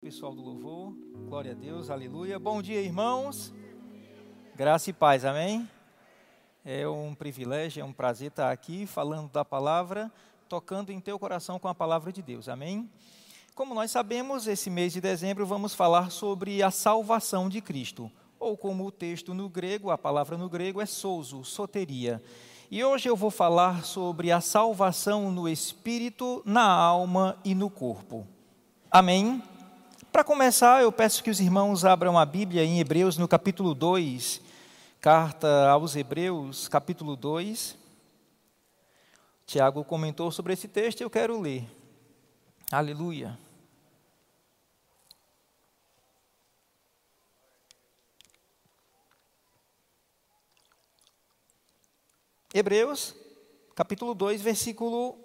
Pessoal do louvor, glória a Deus, aleluia. Bom dia, irmãos. Graça e paz, amém? É um privilégio, é um prazer estar aqui falando da palavra, tocando em teu coração com a palavra de Deus, amém? Como nós sabemos, esse mês de dezembro vamos falar sobre a salvação de Cristo, ou como o texto no grego, a palavra no grego é souzo, soteria. E hoje eu vou falar sobre a salvação no espírito, na alma e no corpo. Amém? Para começar, eu peço que os irmãos abram a Bíblia em Hebreus, no capítulo 2, carta aos Hebreus, capítulo 2. Tiago comentou sobre esse texto e eu quero ler. Aleluia. Hebreus, capítulo 2, versículo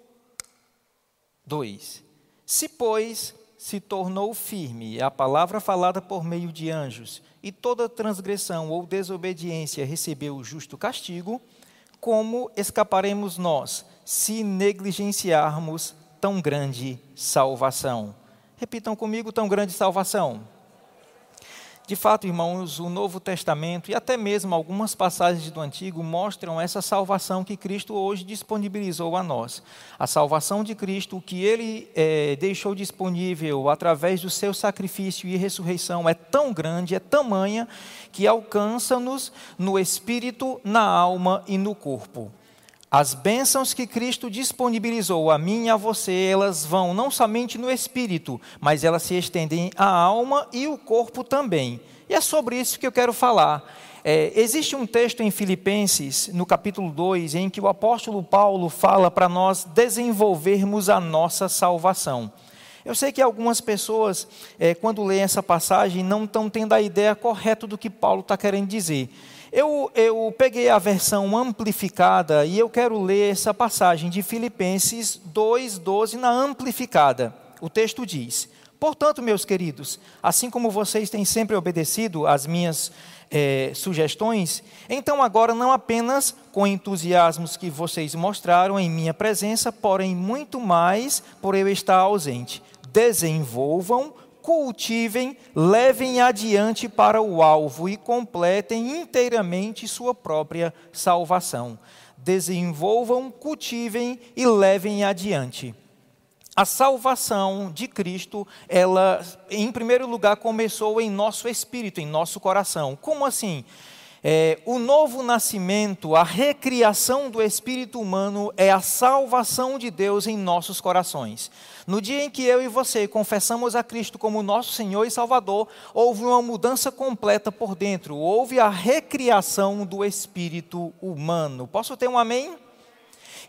2. Se, pois, se tornou firme, é a palavra falada por meio de anjos, e toda transgressão ou desobediência recebeu o justo castigo, como escaparemos nós, se negligenciarmos tão grande salvação? Repitam comigo: tão grande salvação. De fato, irmãos, o Novo Testamento e até mesmo algumas passagens do Antigo mostram essa salvação que Cristo hoje disponibilizou a nós. A salvação de Cristo, que ele é, deixou disponível através do seu sacrifício e ressurreição, é tão grande, é tamanha, que alcança-nos no espírito, na alma e no corpo. As bênçãos que Cristo disponibilizou a mim e a você, elas vão não somente no espírito, mas elas se estendem à alma e o corpo também. E é sobre isso que eu quero falar. É, existe um texto em Filipenses, no capítulo 2, em que o apóstolo Paulo fala para nós desenvolvermos a nossa salvação. Eu sei que algumas pessoas, é, quando leem essa passagem, não estão tendo a ideia correta do que Paulo está querendo dizer. Eu, eu peguei a versão amplificada e eu quero ler essa passagem de Filipenses 2,12 na amplificada. O texto diz: Portanto, meus queridos, assim como vocês têm sempre obedecido às minhas é, sugestões, então agora não apenas com entusiasmos que vocês mostraram em minha presença, porém muito mais por eu estar ausente. Desenvolvam cultivem, levem adiante para o alvo e completem inteiramente sua própria salvação. Desenvolvam, cultivem e levem adiante. A salvação de Cristo, ela, em primeiro lugar, começou em nosso espírito, em nosso coração. Como assim? É, o novo nascimento, a recriação do espírito humano é a salvação de Deus em nossos corações. No dia em que eu e você confessamos a Cristo como nosso Senhor e Salvador, houve uma mudança completa por dentro, houve a recriação do espírito humano. Posso ter um amém?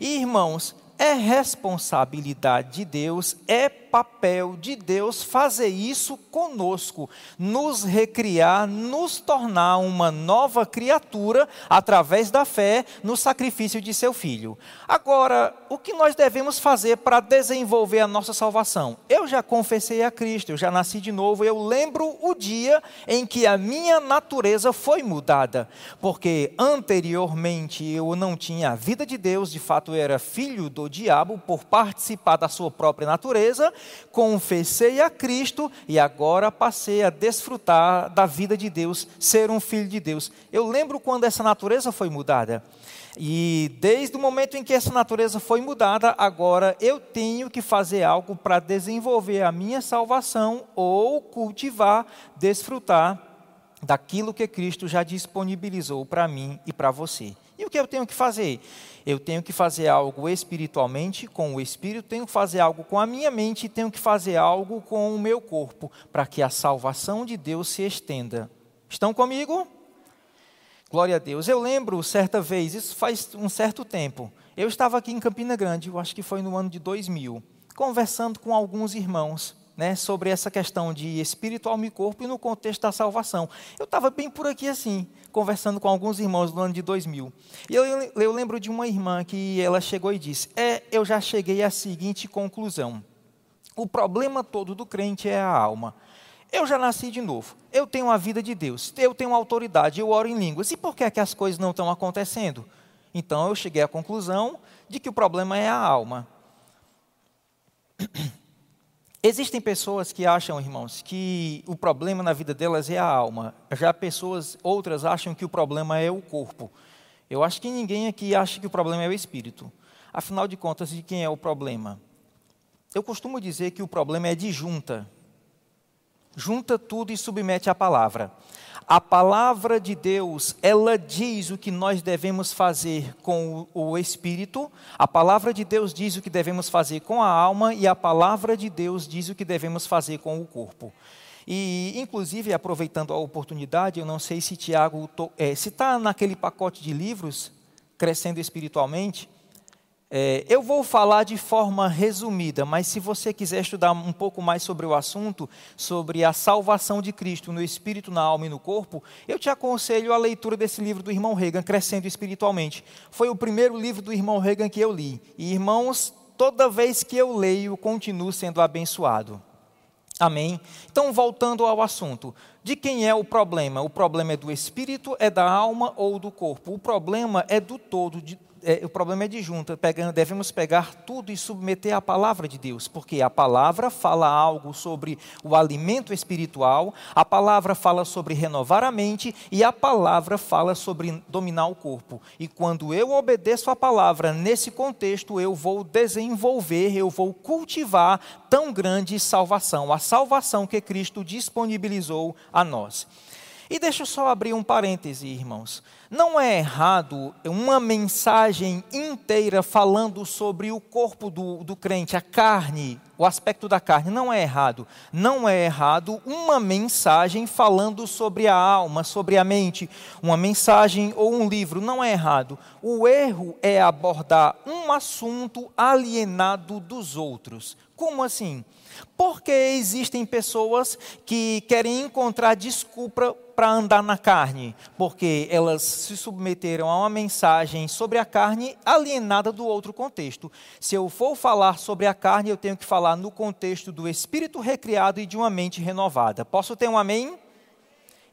E, irmãos, é responsabilidade de Deus, é papel de Deus fazer isso conosco, nos recriar, nos tornar uma nova criatura através da fé no sacrifício de seu filho. Agora, o que nós devemos fazer para desenvolver a nossa salvação? Eu já confessei a Cristo, eu já nasci de novo, eu lembro o dia em que a minha natureza foi mudada, porque anteriormente eu não tinha a vida de Deus, de fato eu era filho do diabo por participar da sua própria natureza, confessei a Cristo e agora passei a desfrutar da vida de Deus, ser um filho de Deus. Eu lembro quando essa natureza foi mudada. E desde o momento em que essa natureza foi mudada, agora eu tenho que fazer algo para desenvolver a minha salvação ou cultivar, desfrutar daquilo que Cristo já disponibilizou para mim e para você. E o que eu tenho que fazer? Eu tenho que fazer algo espiritualmente, com o espírito, tenho que fazer algo com a minha mente e tenho que fazer algo com o meu corpo, para que a salvação de Deus se estenda. Estão comigo? Glória a Deus. Eu lembro certa vez, isso faz um certo tempo, eu estava aqui em Campina Grande, eu acho que foi no ano de 2000, conversando com alguns irmãos né, sobre essa questão de espírito, alma e corpo e no contexto da salvação. Eu estava bem por aqui assim, conversando com alguns irmãos no ano de 2000. E eu, eu lembro de uma irmã que ela chegou e disse: É, eu já cheguei à seguinte conclusão. O problema todo do crente é a alma. Eu já nasci de novo. Eu tenho a vida de Deus. Eu tenho autoridade. Eu oro em línguas. E por que, é que as coisas não estão acontecendo? Então eu cheguei à conclusão de que o problema é a alma. Existem pessoas que acham, irmãos, que o problema na vida delas é a alma. Já pessoas, outras acham que o problema é o corpo. Eu acho que ninguém aqui acha que o problema é o espírito. Afinal de contas, de quem é o problema? Eu costumo dizer que o problema é de junta. Junta tudo e submete à palavra. A palavra de Deus, ela diz o que nós devemos fazer com o, espírito, a palavra de Deus diz o que devemos fazer com a alma, e a palavra de Deus diz o que devemos fazer com o corpo. E, inclusive, aproveitando a oportunidade, eu não sei se Tiago, é, se está naquele pacote de livros, Crescendo Espiritualmente, é, eu vou falar de forma resumida, mas se você quiser estudar um pouco mais sobre o assunto, sobre a salvação de Cristo no espírito, na alma e no corpo, eu te aconselho a leitura desse livro do irmão Reagan, Crescendo Espiritualmente. Foi o primeiro livro do irmão Reagan que eu li. E irmãos, toda vez que eu leio, continuo sendo abençoado. Amém? Então, voltando ao assunto, de quem é o problema? O problema é do espírito, é da alma ou do corpo? O problema é do todo, de, é, o problema é de junta. Pegando, devemos pegar tudo e submeter à palavra de Deus, porque a palavra fala algo sobre o alimento espiritual, a palavra fala sobre renovar a mente e a palavra fala sobre dominar o corpo. E quando eu obedeço a palavra nesse contexto, eu vou desenvolver, eu vou cultivar tão grande salvação, a salvação que Cristo disponibilizou a nós. E deixa eu só abrir um parêntese, irmãos. Não é errado uma mensagem inteira falando sobre o corpo do, do crente, a carne, o aspecto da carne. Não é errado. Não é errado uma mensagem falando sobre a alma, sobre a mente. Uma mensagem ou um livro. Não é errado. O erro é abordar um assunto alienado dos outros. Como assim? Porque existem pessoas que querem encontrar desculpa para andar na carne, porque elas se submeteram a uma mensagem sobre a carne alienada do outro contexto. Se eu for falar sobre a carne, eu tenho que falar no contexto do espírito recriado e de uma mente renovada. Posso ter um amém?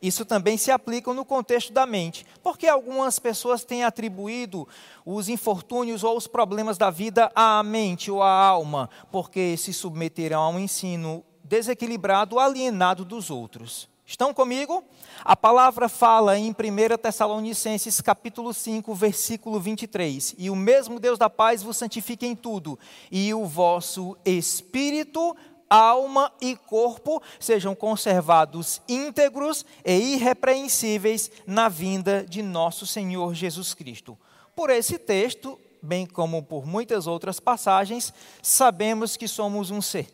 Isso também se aplica no contexto da mente, porque algumas pessoas têm atribuído os infortúnios ou os problemas da vida à mente ou à alma, porque se submeteram a um ensino desequilibrado, alienado dos outros. Estão comigo? A palavra fala em 1 Tessalonicenses capítulo 5, versículo 23. E o mesmo Deus da paz vos santifique em tudo, e o vosso espírito, alma e corpo sejam conservados íntegros e irrepreensíveis na vinda de nosso Senhor Jesus Cristo. Por esse texto, bem como por muitas outras passagens, sabemos que somos um ser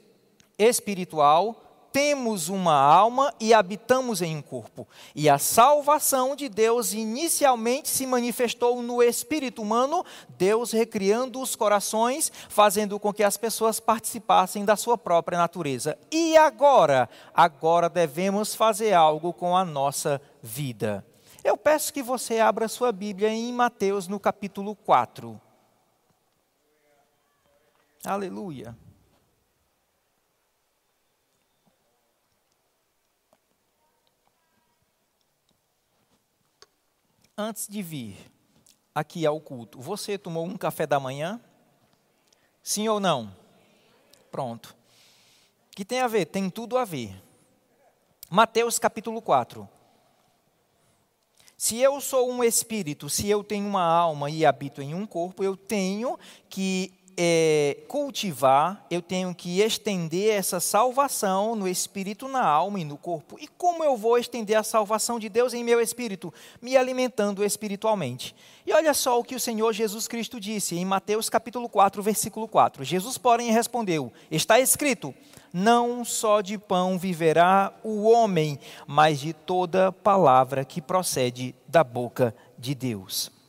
espiritual, temos uma alma e habitamos em um corpo. E a salvação de Deus inicialmente se manifestou no espírito humano, Deus recriando os corações, fazendo com que as pessoas participassem da sua própria natureza. E agora? Agora devemos fazer algo com a nossa vida. Eu peço que você abra sua Bíblia em Mateus no capítulo 4. Aleluia. Antes de vir aqui ao culto, você tomou um café da manhã? Sim ou não? Pronto. O que tem a ver? Tem tudo a ver. Mateus capítulo 4. Se eu sou um espírito, se eu tenho uma alma e habito em um corpo, eu tenho que é, cultivar, eu tenho que estender essa salvação no espírito, na alma e no corpo. E como eu vou estender a salvação de Deus em meu espírito? Me alimentando espiritualmente. E olha só o que o Senhor Jesus Cristo disse em Mateus capítulo 4, versículo 4. Jesus, porém, respondeu: Está escrito: Não só de pão viverá o homem, mas de toda palavra que procede da boca de Deus.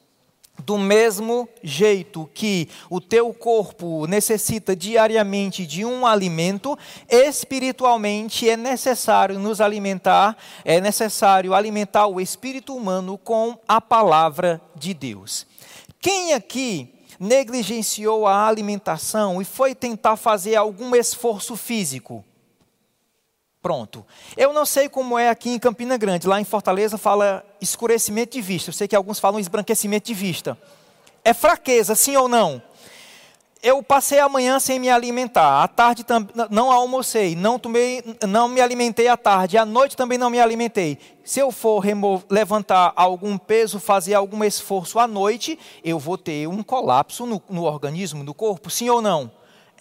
Do mesmo jeito que o teu corpo necessita diariamente de um alimento, espiritualmente é necessário nos alimentar, é necessário alimentar o espírito humano com a palavra de Deus. Quem aqui negligenciou a alimentação e foi tentar fazer algum esforço físico? Pronto. Eu não sei como é aqui em Campina Grande. Lá em Fortaleza fala escurecimento de vista. Eu sei que alguns falam esbranquecimento de vista. É fraqueza, sim ou não? eu passei a manhã sem me alimentar, à tarde não almocei, não, tomei, não me alimentei à tarde, à noite também não me alimentei. Se eu for levantar algum peso, fazer algum esforço à noite, eu vou ter um colapso no, no organismo, no corpo, sim ou não?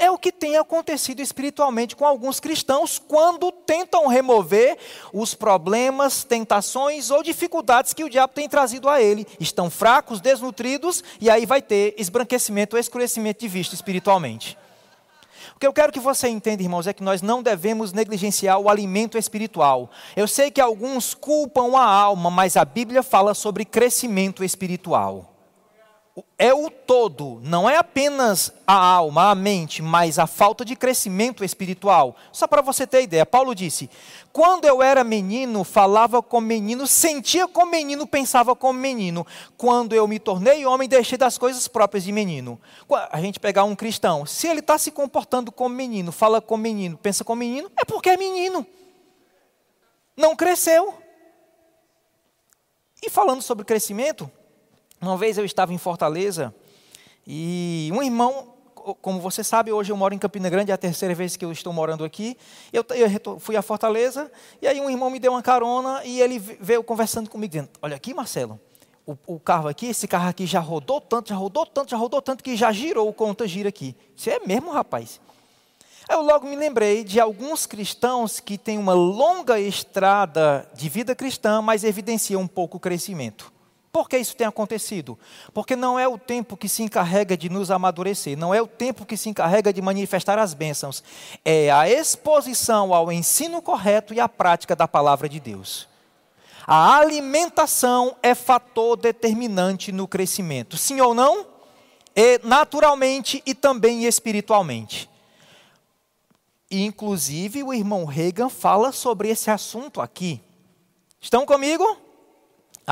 É o que tem acontecido espiritualmente com alguns cristãos quando tentam remover os problemas, tentações ou dificuldades que o diabo tem trazido a ele. Estão fracos, desnutridos e aí vai ter esbranquecimento ou escurecimento de vista espiritualmente. O que eu quero que você entenda, irmãos, é que nós não devemos negligenciar o alimento espiritual. Eu sei que alguns culpam a alma, mas a Bíblia fala sobre crescimento espiritual é o todo, não é apenas a alma, a mente, mas a falta de crescimento espiritual. Só para você ter ideia, Paulo disse: quando eu era menino, falava como menino, sentia como menino, pensava como menino. Quando eu me tornei homem, deixei das coisas próprias de menino. A gente pegar um cristão, se ele está se comportando como menino, fala como menino, pensa como menino, é porque é menino. Não cresceu. E falando sobre crescimento, uma vez eu estava em Fortaleza e um irmão, como você sabe, hoje eu moro em Campina Grande, é a terceira vez que eu estou morando aqui. Eu, eu fui a Fortaleza e aí um irmão me deu uma carona e ele veio conversando comigo, dizendo: Olha aqui, Marcelo, o, o, carro aqui, esse carro aqui já rodou tanto, já rodou tanto, já rodou tanto que já girou o conta gira aqui. Isso é mesmo, rapaz? Eu logo me lembrei de alguns cristãos que têm uma longa estrada de vida cristã, mas evidenciam um pouco o crescimento. Por que isso tem acontecido? Porque não é o tempo que se encarrega de nos amadurecer, não é o tempo que se encarrega de manifestar as bênçãos, é a exposição ao ensino correto e à prática da palavra de Deus. A alimentação é fator determinante no crescimento, sim ou não? E naturalmente e também espiritualmente. Inclusive, o irmão Reagan fala sobre esse assunto aqui. Estão comigo?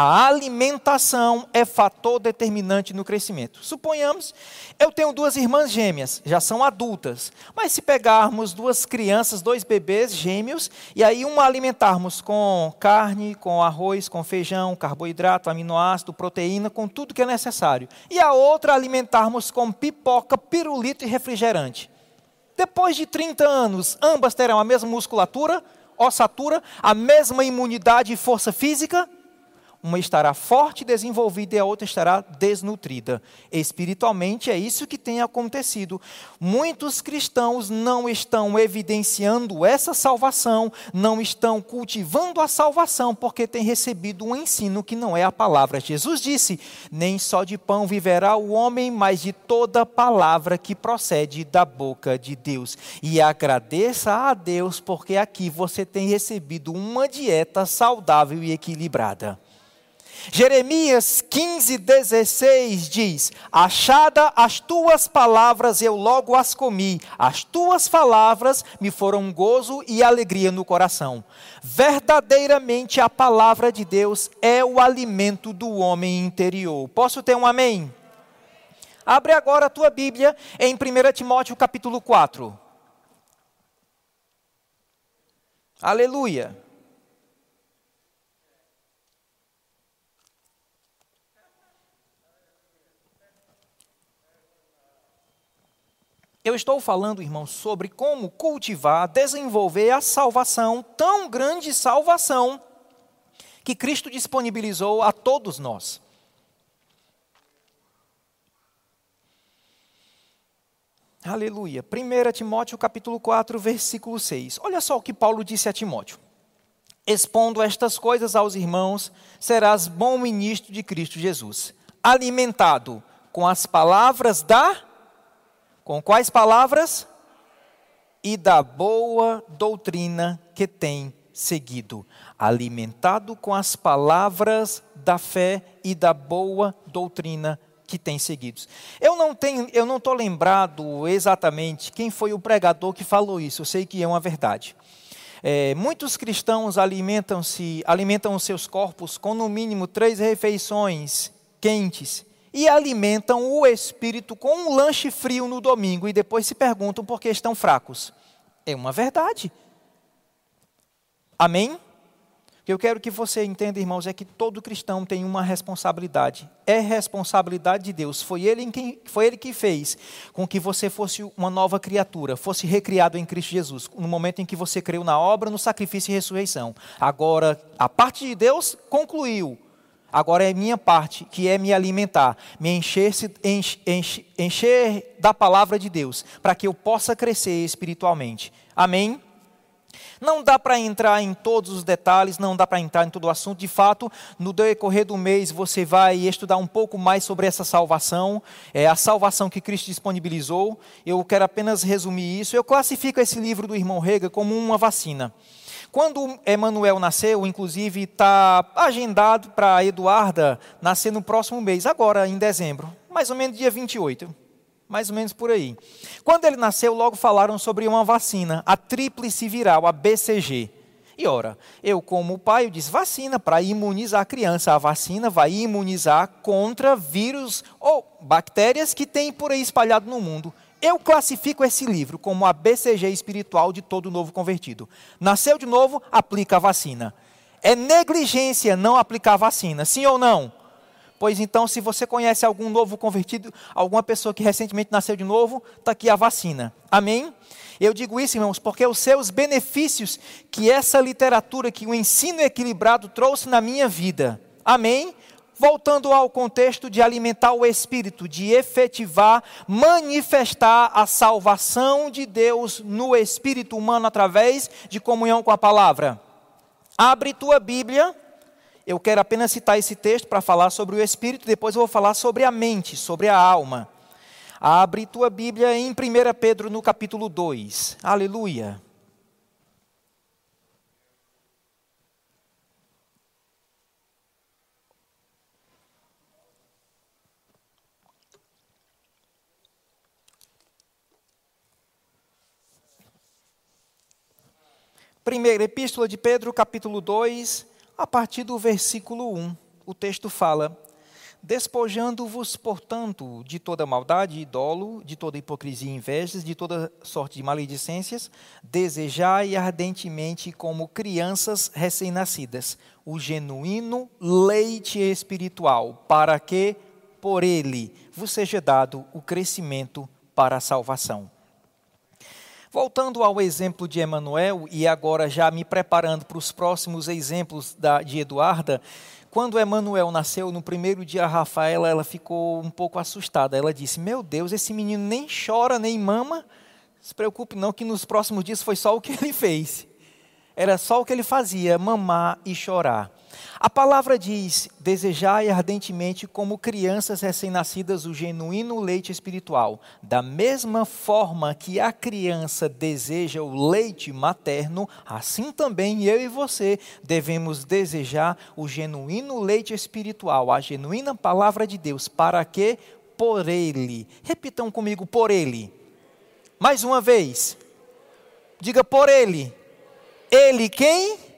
A alimentação é fator determinante no crescimento. Suponhamos, eu tenho duas irmãs gêmeas, já são adultas, mas se pegarmos duas crianças, dois bebês gêmeos, e aí uma alimentarmos com carne, com arroz, com feijão, carboidrato, aminoácido, proteína, com tudo que é necessário, e a outra alimentarmos com pipoca, pirulito e refrigerante. Depois de 30 anos, ambas terão a mesma musculatura, ossatura, a mesma imunidade e força física? Uma estará forte e desenvolvida e a outra estará desnutrida. Espiritualmente é isso que tem acontecido. Muitos cristãos não estão evidenciando essa salvação, não estão cultivando a salvação, porque têm recebido um ensino que não é a palavra. Jesus disse: Nem só de pão viverá o homem, mas de toda palavra que procede da boca de Deus. E agradeça a Deus, porque aqui você tem recebido uma dieta saudável e equilibrada. Jeremias 15, 16 diz: Achada as tuas palavras, eu logo as comi, as tuas palavras me foram gozo e alegria no coração. Verdadeiramente a palavra de Deus é o alimento do homem interior. Posso ter um amém? Abre agora a tua Bíblia em 1 Timóteo capítulo 4. Aleluia. Eu estou falando, irmãos, sobre como cultivar, desenvolver a salvação, tão grande salvação, que Cristo disponibilizou a todos nós. Aleluia. 1 Timóteo capítulo 4, versículo 6. Olha só o que Paulo disse a Timóteo. Expondo estas coisas aos irmãos, serás bom ministro de Cristo Jesus, alimentado com as palavras da com quais palavras? E da boa doutrina que tem seguido, alimentado com as palavras da fé e da boa doutrina que tem seguido. Eu não tenho, eu não estou lembrado exatamente quem foi o pregador que falou isso. Eu sei que é uma verdade. É, muitos cristãos alimentam-se, alimentam os seus corpos com no mínimo três refeições quentes e alimentam o espírito com um lanche frio no domingo e depois se perguntam por que estão fracos. É uma verdade. Amém? O que eu quero que você entenda, irmãos, é que todo cristão tem uma responsabilidade. É responsabilidade de Deus. Foi ele, quem, foi ele que fez com que você fosse uma nova criatura, fosse recriado em Cristo Jesus, no momento em que você creu na obra, no sacrifício e ressurreição. Agora, a parte de Deus concluiu. Agora é minha parte, que é me alimentar, me encher, encher, encher da palavra de Deus, para que eu possa crescer espiritualmente. Amém? Não dá para entrar em todos os detalhes, não dá para entrar em todo o assunto. De fato, no decorrer do mês você vai estudar um pouco mais sobre essa salvação, é a salvação que Cristo disponibilizou. Eu quero apenas resumir isso. Eu classifico esse livro do irmão Rega como uma vacina. Quando Emanuel nasceu, inclusive, está agendado para Eduarda nascer no próximo mês, agora em dezembro, mais ou menos dia 28 mais ou menos por aí. Quando ele nasceu, logo falaram sobre uma vacina, a tríplice viral, a BCG. E ora, eu como pai, eu disse, vacina para imunizar a criança. A vacina vai imunizar contra vírus ou bactérias que tem por aí espalhado no mundo. Eu classifico esse livro como a BCG espiritual de todo novo convertido. Nasceu de novo, aplica a vacina. É negligência não aplicar a vacina, sim ou não? Pois então, se você conhece algum novo convertido, alguma pessoa que recentemente nasceu de novo, está aqui a vacina. Amém? Eu digo isso, irmãos, porque os seus benefícios que essa literatura, que o ensino equilibrado trouxe na minha vida. Amém? Voltando ao contexto de alimentar o espírito, de efetivar, manifestar a salvação de Deus no espírito humano através de comunhão com a palavra. Abre tua Bíblia eu quero apenas citar esse texto para falar sobre o espírito, depois eu vou falar sobre a mente, sobre a alma. Abre tua Bíblia em 1 Pedro no capítulo 2. Aleluia. Primeira Epístola de Pedro, capítulo 2, a partir do versículo 1, o texto fala: Despojando-vos, portanto, de toda maldade e dolo, de toda hipocrisia e invejas, de toda sorte de maledicências, desejai ardentemente, como crianças recém-nascidas, o genuíno leite espiritual, para que, por ele, vos seja dado o crescimento para a salvação Voltando ao exemplo de Emanuel, e agora já me preparando para os próximos exemplos da, de Eduarda, quando Emanuel nasceu, no primeiro dia, a Rafaela ela ficou um pouco assustada. Ela disse: Meu Deus, esse menino nem chora, nem mama. Se preocupe, não, que nos próximos dias foi só o que ele fez. Era só o que ele fazia, mamar e chorar. A palavra diz: desejai ardentemente, como crianças recém-nascidas, o genuíno leite espiritual. Da mesma forma que a criança deseja o leite materno, assim também eu e você devemos desejar o genuíno leite espiritual, a genuína palavra de Deus, para que por ele. Repitam comigo: por ele. Mais uma vez. Diga por ele. Ele quem?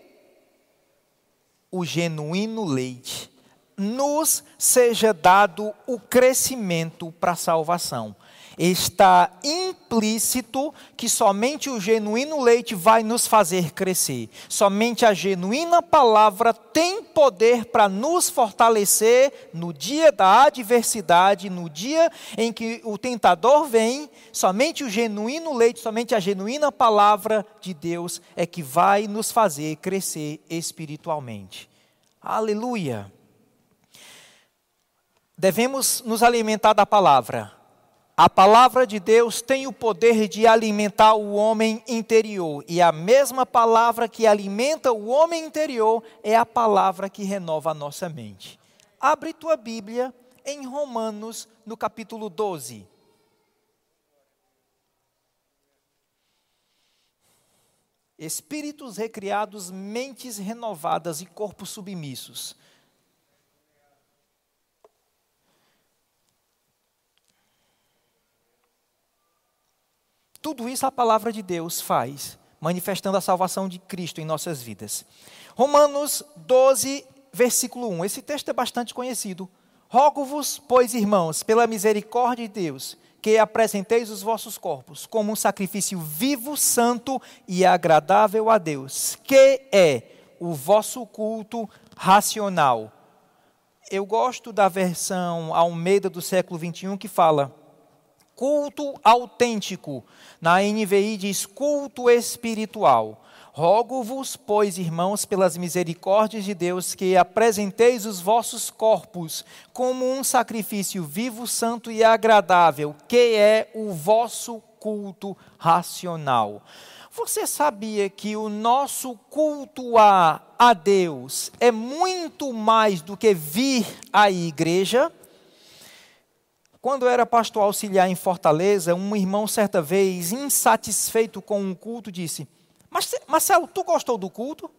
O genuíno leite, nos seja dado o crescimento para a salvação. Está implícito que somente o genuíno leite vai nos fazer crescer. Somente a genuína palavra tem poder para nos fortalecer no dia da adversidade, no dia em que o tentador vem. Somente o genuíno leite, somente a genuína palavra de Deus é que vai nos fazer crescer espiritualmente. Aleluia! Devemos nos alimentar da palavra. A palavra de Deus tem o poder de alimentar o homem interior, e a mesma palavra que alimenta o homem interior é a palavra que renova a nossa mente. Abre tua Bíblia em Romanos, no capítulo 12. Espíritos recriados, mentes renovadas e corpos submissos. Tudo isso a palavra de Deus faz, manifestando a salvação de Cristo em nossas vidas. Romanos 12, versículo 1. Esse texto é bastante conhecido. Rogo-vos, pois, irmãos, pela misericórdia de Deus, que apresenteis os vossos corpos como um sacrifício vivo, santo e agradável a Deus, que é o vosso culto racional. Eu gosto da versão Almeida do século 21 que fala culto autêntico. Na NVI diz culto espiritual. Rogo-vos, pois, irmãos, pelas misericórdias de Deus, que apresenteis os vossos corpos como um sacrifício vivo, santo e agradável, que é o vosso culto racional. Você sabia que o nosso culto a, a Deus é muito mais do que vir à igreja? Quando era pastor auxiliar em Fortaleza, um irmão, certa vez, insatisfeito com um culto, disse: Mas, Marcelo, tu gostou do culto?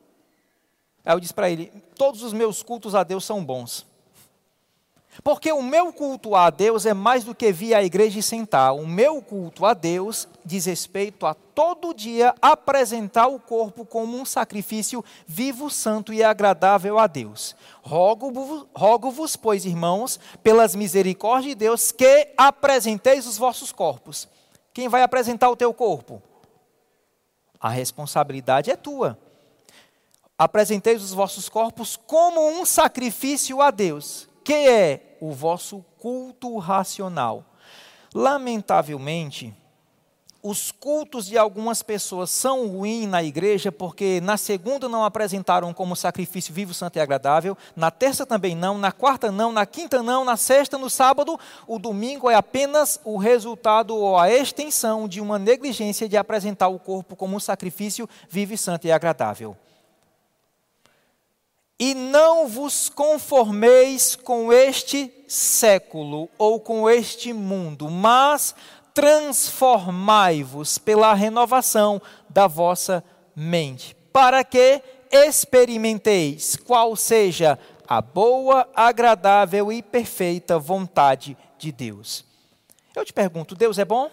Aí eu disse para ele: Todos os meus cultos a Deus são bons. Porque o meu culto a Deus é mais do que vir à igreja e sentar. O meu culto a Deus diz respeito a todo dia apresentar o corpo como um sacrifício vivo, santo e agradável a Deus. Rogo-vos, rogo pois, irmãos, pelas misericórdias de Deus, que apresenteis os vossos corpos. Quem vai apresentar o teu corpo? A responsabilidade é tua. Apresenteis os vossos corpos como um sacrifício a Deus que é o vosso culto racional. Lamentavelmente, os cultos de algumas pessoas são ruins na igreja porque na segunda não apresentaram como sacrifício vivo, santo e agradável, na terça também não, na quarta não, na quinta não, na sexta, no sábado, o domingo é apenas o resultado ou a extensão de uma negligência de apresentar o corpo como um sacrifício vivo, santo e agradável. E não vos conformeis com este século ou com este mundo, mas transformai-vos pela renovação da vossa mente, para que experimenteis qual seja a boa, agradável e perfeita vontade de Deus. Eu te pergunto, Deus é bom?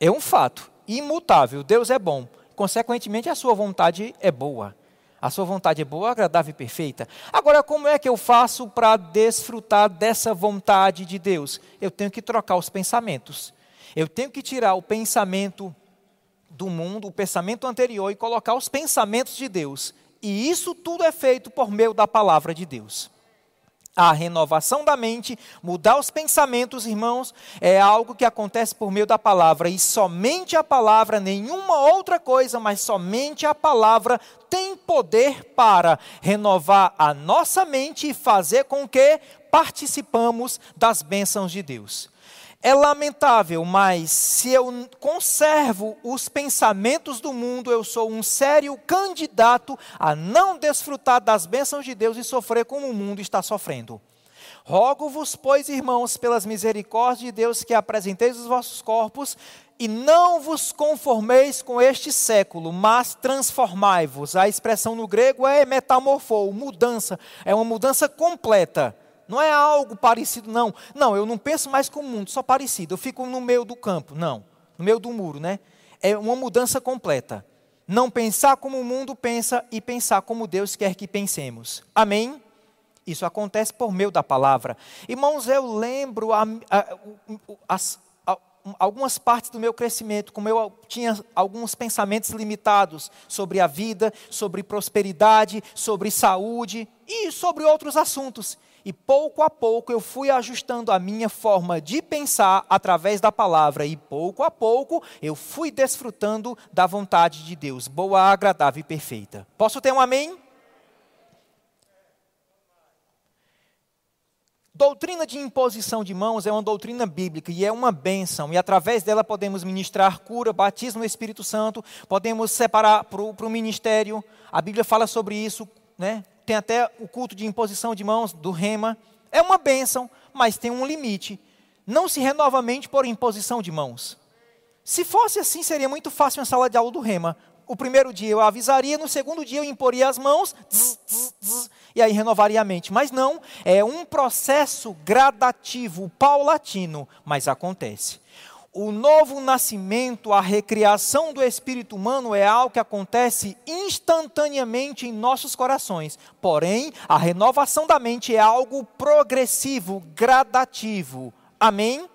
É um fato imutável, Deus é bom. Consequentemente, a sua vontade é boa. A sua vontade é boa, agradável e perfeita. Agora, como é que eu faço para desfrutar dessa vontade de Deus? Eu tenho que trocar os pensamentos. Eu tenho que tirar o pensamento do mundo, o pensamento anterior, e colocar os pensamentos de Deus. E isso tudo é feito por meio da palavra de Deus. A renovação da mente, mudar os pensamentos, irmãos, é algo que acontece por meio da palavra. E somente a palavra, nenhuma outra coisa, mas somente a palavra tem poder para renovar a nossa mente e fazer com que participamos das bênçãos de Deus. É lamentável, mas se eu conservo os pensamentos do mundo, eu sou um sério candidato a não desfrutar das bênçãos de Deus e sofrer como o mundo está sofrendo. Rogo-vos, pois, irmãos, pelas misericórdias de Deus, que apresenteis os vossos corpos e não vos conformeis com este século, mas transformai-vos. A expressão no grego é metamorfou, mudança, é uma mudança completa. Não é algo parecido, não. Não, eu não penso mais com o mundo, só parecido. Eu fico no meio do campo, não. No meio do muro, né? É uma mudança completa. Não pensar como o mundo pensa e pensar como Deus quer que pensemos. Amém? Isso acontece por meio da palavra. Irmãos, eu lembro a, a, as, a, algumas partes do meu crescimento, como eu tinha alguns pensamentos limitados sobre a vida, sobre prosperidade, sobre saúde e sobre outros assuntos. E pouco a pouco eu fui ajustando a minha forma de pensar através da palavra, e pouco a pouco eu fui desfrutando da vontade de Deus, boa, agradável e perfeita. Posso ter um amém? Doutrina de imposição de mãos é uma doutrina bíblica e é uma bênção, e através dela podemos ministrar cura, batismo no Espírito Santo, podemos separar para o ministério. A Bíblia fala sobre isso, né? Tem até o culto de imposição de mãos do rema. É uma bênção, mas tem um limite. Não se renova a mente por imposição de mãos. Se fosse assim, seria muito fácil uma sala de aula do rema. O primeiro dia eu avisaria, no segundo dia eu imporia as mãos, e aí renovaria a mente. Mas não, é um processo gradativo, paulatino, mas acontece o novo nascimento, a recriação do espírito humano é algo que acontece instantaneamente em nossos corações. Porém, a renovação da mente é algo progressivo, gradativo. Amém?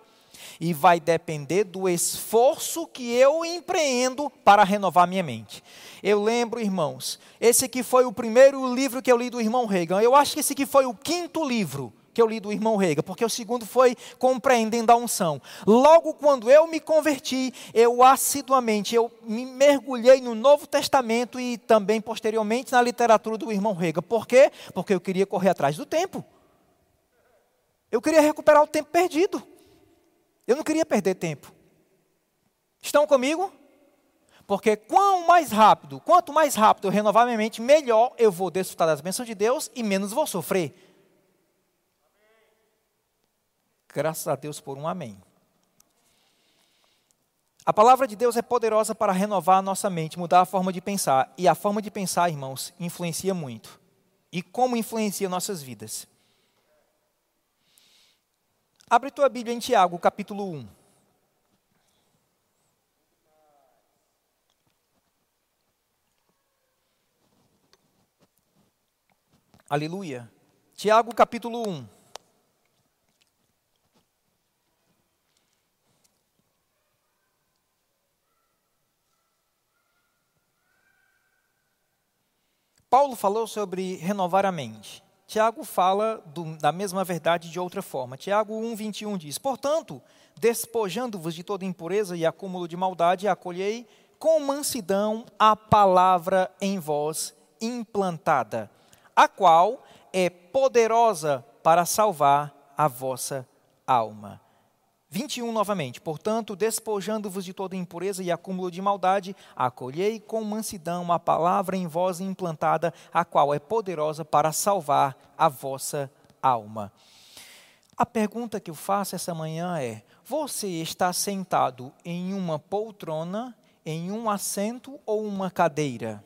e vai depender do esforço que eu empreendo para renovar minha mente. Eu lembro, irmãos, esse aqui foi o primeiro livro que eu li do irmão Reagan. Eu acho que esse aqui foi o quinto livro que eu li do irmão Rega, porque o segundo foi compreendendo a unção. Logo quando eu me converti, eu assiduamente, eu me mergulhei no Novo Testamento e também posteriormente na literatura do irmão Rega. Por quê? Porque eu queria correr atrás do tempo. Eu queria recuperar o tempo perdido. Eu não queria perder tempo. Estão comigo? Porque quanto mais rápido, quanto mais rápido eu renovar minha mente, melhor eu vou desfrutar das bênçãos de Deus e menos vou sofrer. Graças a Deus por um amém. A palavra de Deus é poderosa para renovar a nossa mente, mudar a forma de pensar. E a forma de pensar, irmãos, influencia muito. E como influencia nossas vidas. Abre tua Bíblia em Tiago, capítulo 1. Aleluia. Tiago, capítulo 1. Paulo falou sobre renovar a mente. Tiago fala do, da mesma verdade de outra forma. Tiago 1,21 diz: Portanto, despojando-vos de toda impureza e acúmulo de maldade, acolhei com mansidão a palavra em vós implantada, a qual é poderosa para salvar a vossa alma. 21 novamente. Portanto, despojando-vos de toda impureza e acúmulo de maldade, acolhei com mansidão a palavra em vós implantada, a qual é poderosa para salvar a vossa alma. A pergunta que eu faço essa manhã é: você está sentado em uma poltrona, em um assento ou uma cadeira?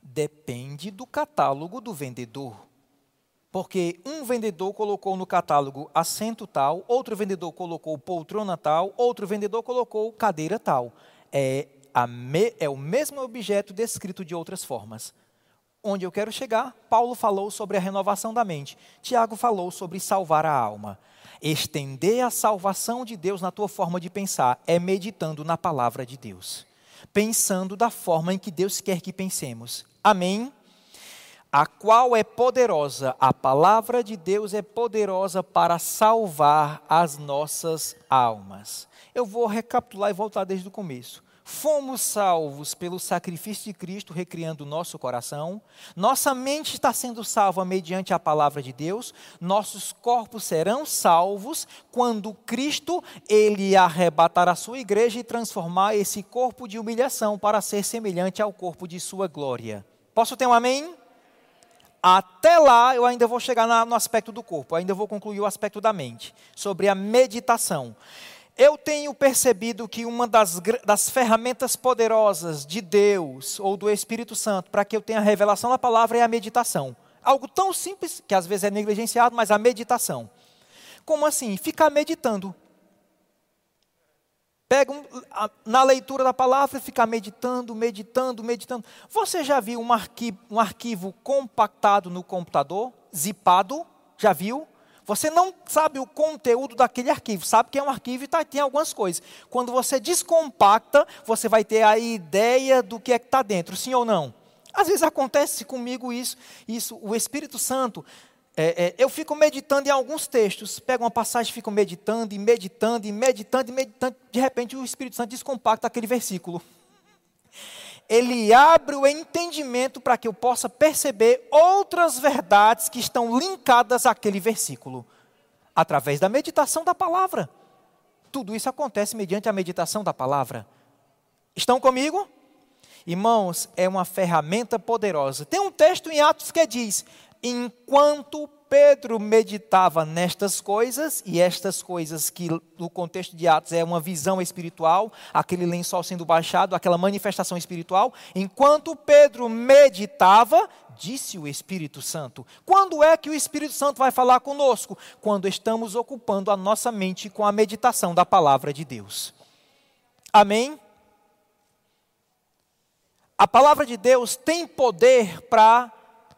Depende do catálogo do vendedor. Porque um vendedor colocou no catálogo assento tal, outro vendedor colocou poltrona tal, outro vendedor colocou cadeira tal. É, me, é o mesmo objeto descrito de outras formas. Onde eu quero chegar, Paulo falou sobre a renovação da mente. Tiago falou sobre salvar a alma. Estender a salvação de Deus na tua forma de pensar é meditando na palavra de Deus. Pensando da forma em que Deus quer que pensemos. Amém? A qual é poderosa, a palavra de Deus é poderosa para salvar as nossas almas. Eu vou recapitular e voltar desde o começo. Fomos salvos pelo sacrifício de Cristo, recriando nosso coração. Nossa mente está sendo salva mediante a palavra de Deus. Nossos corpos serão salvos quando Cristo ele arrebatar a sua igreja e transformar esse corpo de humilhação para ser semelhante ao corpo de sua glória. Posso ter um amém? Até lá, eu ainda vou chegar no aspecto do corpo, ainda vou concluir o aspecto da mente, sobre a meditação. Eu tenho percebido que uma das, das ferramentas poderosas de Deus ou do Espírito Santo para que eu tenha a revelação da palavra é a meditação. Algo tão simples, que às vezes é negligenciado, mas a meditação. Como assim? Ficar meditando pega um, na leitura da palavra e fica meditando, meditando, meditando. Você já viu um arquivo, um arquivo compactado no computador, zipado? Já viu? Você não sabe o conteúdo daquele arquivo, sabe que é um arquivo e tá, tem algumas coisas. Quando você descompacta, você vai ter a ideia do que é que está dentro, sim ou não? Às vezes acontece comigo isso, isso. O Espírito Santo é, é, eu fico meditando em alguns textos, pego uma passagem, fico meditando e meditando e meditando e meditando. De repente, o Espírito Santo descompacta aquele versículo. Ele abre o entendimento para que eu possa perceber outras verdades que estão linkadas àquele versículo, através da meditação da palavra. Tudo isso acontece mediante a meditação da palavra. Estão comigo? Irmãos, é uma ferramenta poderosa. Tem um texto em Atos que diz: enquanto Pedro meditava nestas coisas, e estas coisas que no contexto de Atos é uma visão espiritual, aquele lençol sendo baixado, aquela manifestação espiritual, enquanto Pedro meditava, disse o Espírito Santo. Quando é que o Espírito Santo vai falar conosco? Quando estamos ocupando a nossa mente com a meditação da palavra de Deus. Amém? A palavra de Deus tem poder para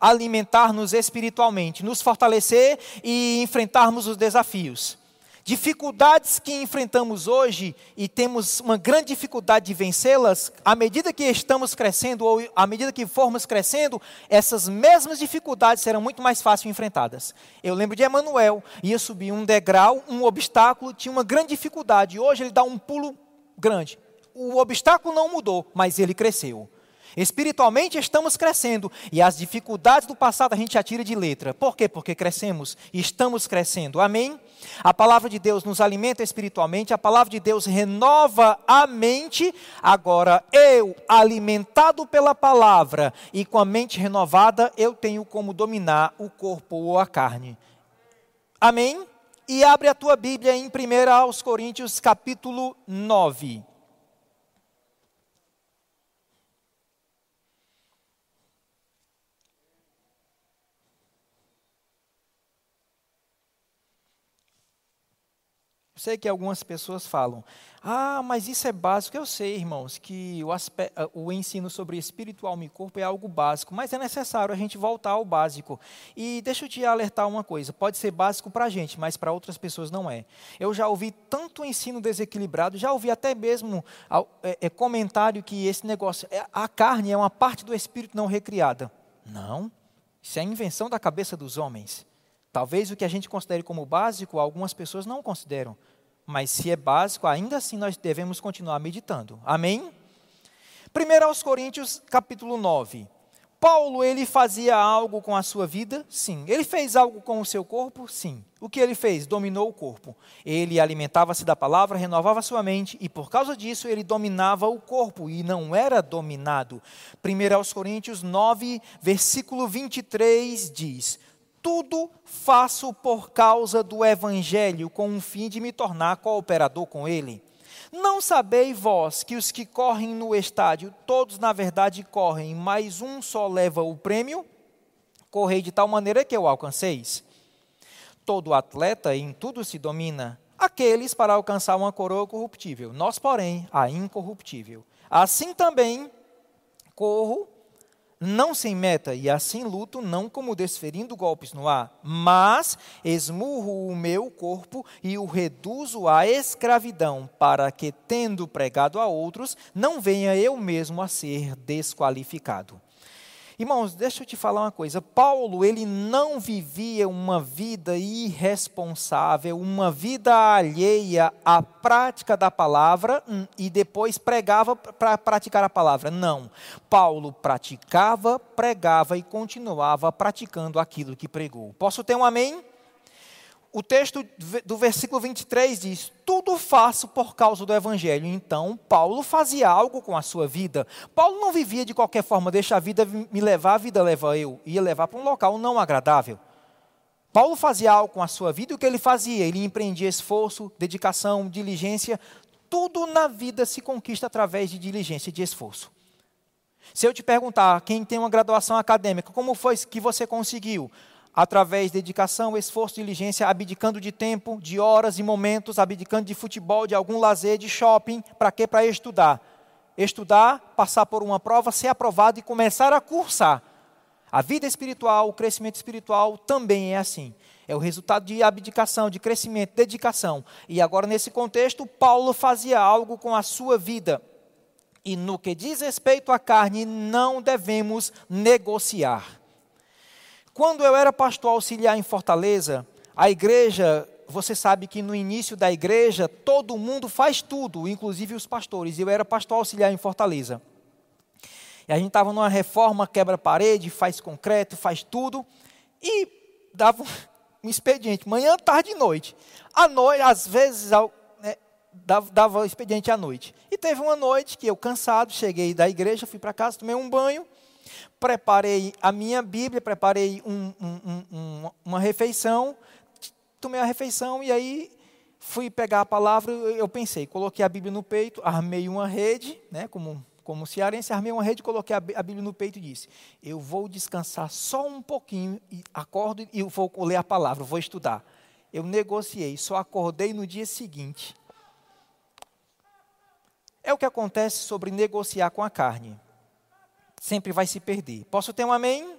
alimentar-nos espiritualmente, nos fortalecer e enfrentarmos os desafios. Dificuldades que enfrentamos hoje e temos uma grande dificuldade de vencê-las, à medida que estamos crescendo ou à medida que formos crescendo, essas mesmas dificuldades serão muito mais fáceis enfrentadas. Eu lembro de Emanuel, ia subir um degrau, um obstáculo, tinha uma grande dificuldade. Hoje ele dá um pulo grande. O obstáculo não mudou, mas ele cresceu. Espiritualmente estamos crescendo e as dificuldades do passado a gente atira de letra. Por quê? Porque crescemos e estamos crescendo. Amém? A palavra de Deus nos alimenta espiritualmente, a palavra de Deus renova a mente. Agora, eu, alimentado pela palavra e com a mente renovada, eu tenho como dominar o corpo ou a carne. Amém? E abre a tua Bíblia em 1 Coríntios capítulo 9. Sei que algumas pessoas falam, ah, mas isso é básico. Eu sei, irmãos, que o, aspecto, ah, o ensino sobre espiritual e corpo é algo básico, mas é necessário a gente voltar ao básico. E deixa eu te alertar uma coisa: pode ser básico para a gente, mas para outras pessoas não é. Eu já ouvi tanto ensino desequilibrado, já ouvi até mesmo é, é, comentário que esse negócio, é, a carne é uma parte do espírito não recriada. Não, isso é invenção da cabeça dos homens. Talvez o que a gente considere como básico, algumas pessoas não consideram. Mas se é básico, ainda assim nós devemos continuar meditando. Amém? 1 aos Coríntios, capítulo 9. Paulo, ele fazia algo com a sua vida? Sim. Ele fez algo com o seu corpo? Sim. O que ele fez? Dominou o corpo. Ele alimentava-se da palavra, renovava sua mente e por causa disso ele dominava o corpo e não era dominado. 1 aos Coríntios 9, versículo 23 diz: tudo faço por causa do Evangelho, com o fim de me tornar cooperador com ele. Não sabeis vós que os que correm no estádio, todos na verdade correm, mas um só leva o prêmio? Correi de tal maneira que o alcanceis. Todo atleta em tudo se domina, aqueles para alcançar uma coroa corruptível, nós, porém, a incorruptível. Assim também corro não sem meta, e assim luto, não como desferindo golpes no ar, mas esmurro o meu corpo e o reduzo à escravidão, para que, tendo pregado a outros, não venha eu mesmo a ser desqualificado. Irmãos, deixa eu te falar uma coisa. Paulo, ele não vivia uma vida irresponsável, uma vida alheia à prática da palavra hum, e depois pregava para praticar a palavra. Não. Paulo praticava, pregava e continuava praticando aquilo que pregou. Posso ter um amém? O texto do versículo 23 diz: Tudo faço por causa do Evangelho. Então, Paulo fazia algo com a sua vida. Paulo não vivia de qualquer forma, deixa a vida me levar, a vida leva eu. Ia levar para um local não agradável. Paulo fazia algo com a sua vida e o que ele fazia? Ele empreendia esforço, dedicação, diligência. Tudo na vida se conquista através de diligência e de esforço. Se eu te perguntar, quem tem uma graduação acadêmica, como foi que você conseguiu? Através de dedicação, esforço, diligência, abdicando de tempo, de horas e momentos, abdicando de futebol, de algum lazer, de shopping, para quê? Para estudar. Estudar, passar por uma prova, ser aprovado e começar a cursar. A vida espiritual, o crescimento espiritual também é assim. É o resultado de abdicação, de crescimento, dedicação. E agora, nesse contexto, Paulo fazia algo com a sua vida. E no que diz respeito à carne, não devemos negociar. Quando eu era pastor auxiliar em Fortaleza, a igreja, você sabe que no início da igreja, todo mundo faz tudo, inclusive os pastores. Eu era pastor auxiliar em Fortaleza. E a gente estava numa reforma, quebra parede, faz concreto, faz tudo. E dava um expediente, manhã, tarde e noite. À noite, às vezes, né, dava, dava expediente à noite. E teve uma noite que eu, cansado, cheguei da igreja, fui para casa, tomei um banho preparei a minha Bíblia, preparei um, um, um, uma refeição, tomei a refeição e aí fui pegar a palavra, eu pensei, coloquei a Bíblia no peito, armei uma rede, né, como, como cearense, armei uma rede, coloquei a Bíblia no peito e disse, eu vou descansar só um pouquinho, e acordo e vou ler a palavra, vou estudar. Eu negociei, só acordei no dia seguinte. É o que acontece sobre negociar com a carne sempre vai se perder. Posso ter um amém?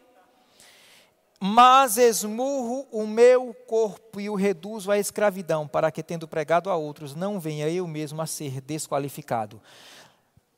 mas esmurro o meu corpo e o reduzo à escravidão, para que, tendo pregado a outros, não venha eu mesmo a ser desqualificado.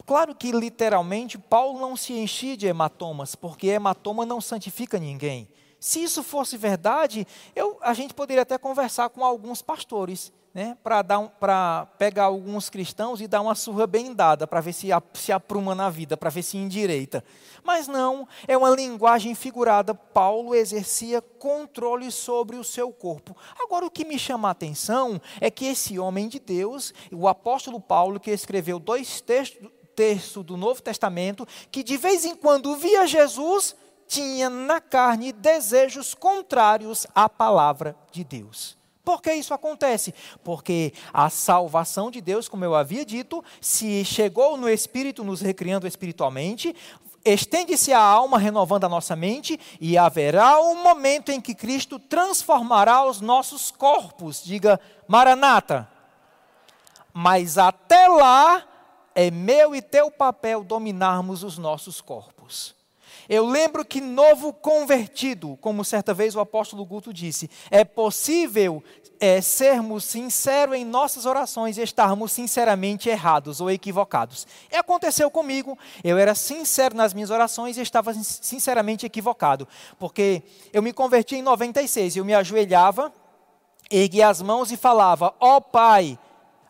Claro que, literalmente, Paulo não se enchia de hematomas, porque hematoma não santifica ninguém. Se isso fosse verdade, eu, a gente poderia até conversar com alguns pastores né, para pegar alguns cristãos e dar uma surra bem dada, para ver se, se apruma na vida, para ver se endireita. Mas não, é uma linguagem figurada. Paulo exercia controle sobre o seu corpo. Agora, o que me chama a atenção é que esse homem de Deus, o apóstolo Paulo, que escreveu dois textos, textos do Novo Testamento, que de vez em quando via Jesus, tinha na carne desejos contrários à palavra de Deus. Por que isso acontece? Porque a salvação de Deus, como eu havia dito, se chegou no Espírito, nos recriando espiritualmente, estende-se a alma, renovando a nossa mente, e haverá um momento em que Cristo transformará os nossos corpos. Diga, Maranata. Mas até lá, é meu e teu papel dominarmos os nossos corpos. Eu lembro que novo convertido, como certa vez o apóstolo Guto disse, é possível é, sermos sinceros em nossas orações e estarmos sinceramente errados ou equivocados. E aconteceu comigo, eu era sincero nas minhas orações e estava sinceramente equivocado, porque eu me converti em 96, eu me ajoelhava, erguia as mãos e falava: Ó oh, Pai,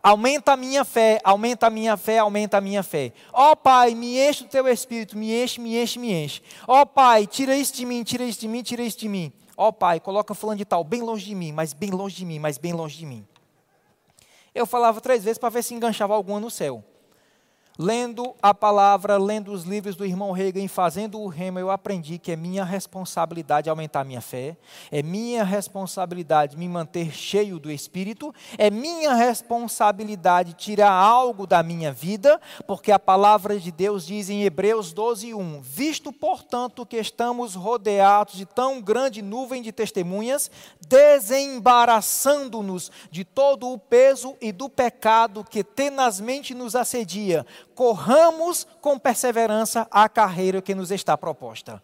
Aumenta a minha fé, aumenta a minha fé, aumenta a minha fé. Ó oh, Pai, me enche do teu espírito, me enche, me enche, me enche. Ó oh, Pai, tira isso de mim, tira isso de mim, tira isso de mim. Ó oh, Pai, coloca fulano de tal bem longe de mim, mas bem longe de mim, mas bem longe de mim. Eu falava três vezes para ver se enganchava alguma no céu lendo a palavra, lendo os livros do irmão Reagan, fazendo o remo, eu aprendi que é minha responsabilidade aumentar minha fé, é minha responsabilidade me manter cheio do Espírito, é minha responsabilidade tirar algo da minha vida, porque a palavra de Deus diz em Hebreus 12, 1: Visto, portanto, que estamos rodeados de tão grande nuvem de testemunhas, desembaraçando-nos de todo o peso e do pecado que tenazmente nos assedia, corramos com perseverança a carreira que nos está proposta.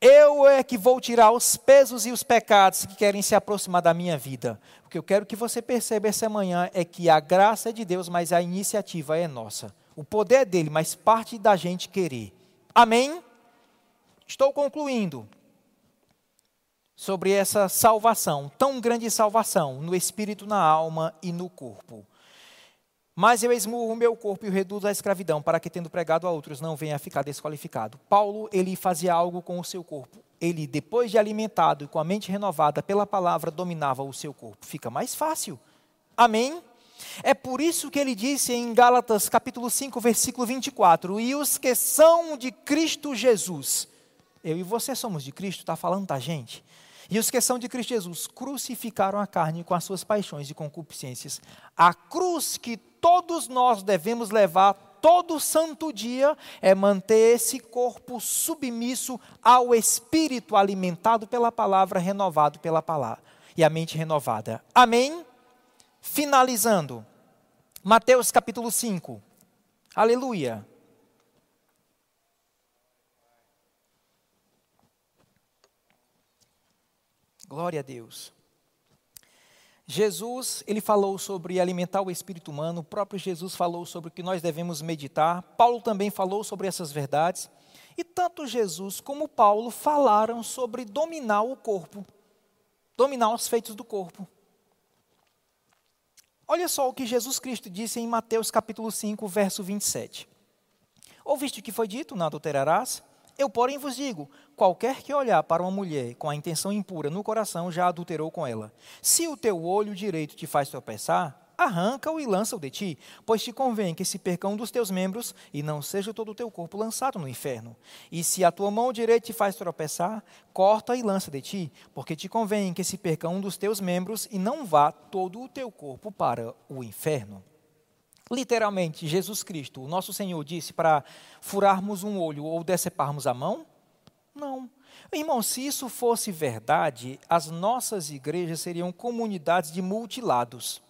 Eu é que vou tirar os pesos e os pecados que querem se aproximar da minha vida. O que eu quero que você perceba essa manhã é que a graça é de Deus, mas a iniciativa é nossa. O poder é dele, mas parte da gente querer. Amém? Estou concluindo sobre essa salvação, tão grande salvação, no espírito, na alma e no corpo. Mas eu esmurro o meu corpo e o reduzo à escravidão, para que, tendo pregado a outros, não venha a ficar desqualificado. Paulo, ele fazia algo com o seu corpo. Ele, depois de alimentado e com a mente renovada pela palavra, dominava o seu corpo. Fica mais fácil. Amém? É por isso que ele disse em Gálatas capítulo 5, versículo 24: E os que são de Cristo Jesus, eu e você somos de Cristo, está falando da gente. E os que são de Cristo Jesus crucificaram a carne com as suas paixões e concupiscências. A cruz que todos nós devemos levar todo santo dia é manter esse corpo submisso ao espírito alimentado pela palavra, renovado pela palavra e a mente renovada. Amém? Finalizando, Mateus capítulo 5. Aleluia. Glória a Deus. Jesus, ele falou sobre alimentar o espírito humano, o próprio Jesus falou sobre o que nós devemos meditar, Paulo também falou sobre essas verdades, e tanto Jesus como Paulo falaram sobre dominar o corpo, dominar os feitos do corpo. Olha só o que Jesus Cristo disse em Mateus capítulo 5, verso 27. Ouviste o que foi dito, não adulterarás? Eu, porém, vos digo: qualquer que olhar para uma mulher com a intenção impura no coração já adulterou com ela. Se o teu olho direito te faz tropeçar, arranca-o e lança-o de ti, pois te convém que se perca um dos teus membros e não seja todo o teu corpo lançado no inferno. E se a tua mão direita te faz tropeçar, corta e lança de ti, porque te convém que se perca um dos teus membros e não vá todo o teu corpo para o inferno. Literalmente, Jesus Cristo, o nosso Senhor, disse para furarmos um olho ou deceparmos a mão? Não. Irmão, se isso fosse verdade, as nossas igrejas seriam comunidades de multilados.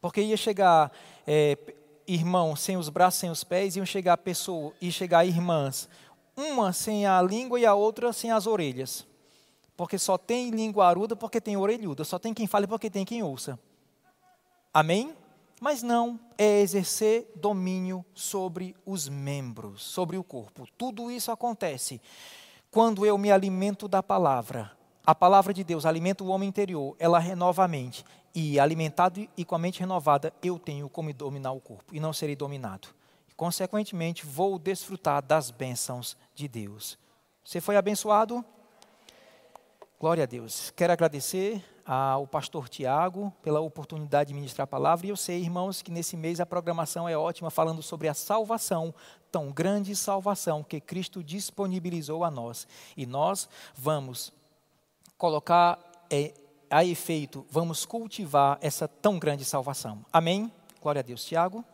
Porque ia chegar é, irmão sem os braços, sem os pés, iam chegar pessoa, e chegar irmãs, uma sem a língua e a outra sem as orelhas. Porque só tem linguaruda porque tem orelhuda, só tem quem fale porque tem quem ouça. Amém? Mas não é exercer domínio sobre os membros, sobre o corpo. Tudo isso acontece quando eu me alimento da palavra. A palavra de Deus alimenta o homem interior, ela renova a mente. E alimentado e com a mente renovada, eu tenho como dominar o corpo e não serei dominado. Consequentemente, vou desfrutar das bênçãos de Deus. Você foi abençoado? Glória a Deus. Quero agradecer ao pastor Tiago pela oportunidade de ministrar a palavra. E eu sei, irmãos, que nesse mês a programação é ótima, falando sobre a salvação, tão grande salvação que Cristo disponibilizou a nós. E nós vamos colocar é, a efeito, vamos cultivar essa tão grande salvação. Amém? Glória a Deus. Tiago.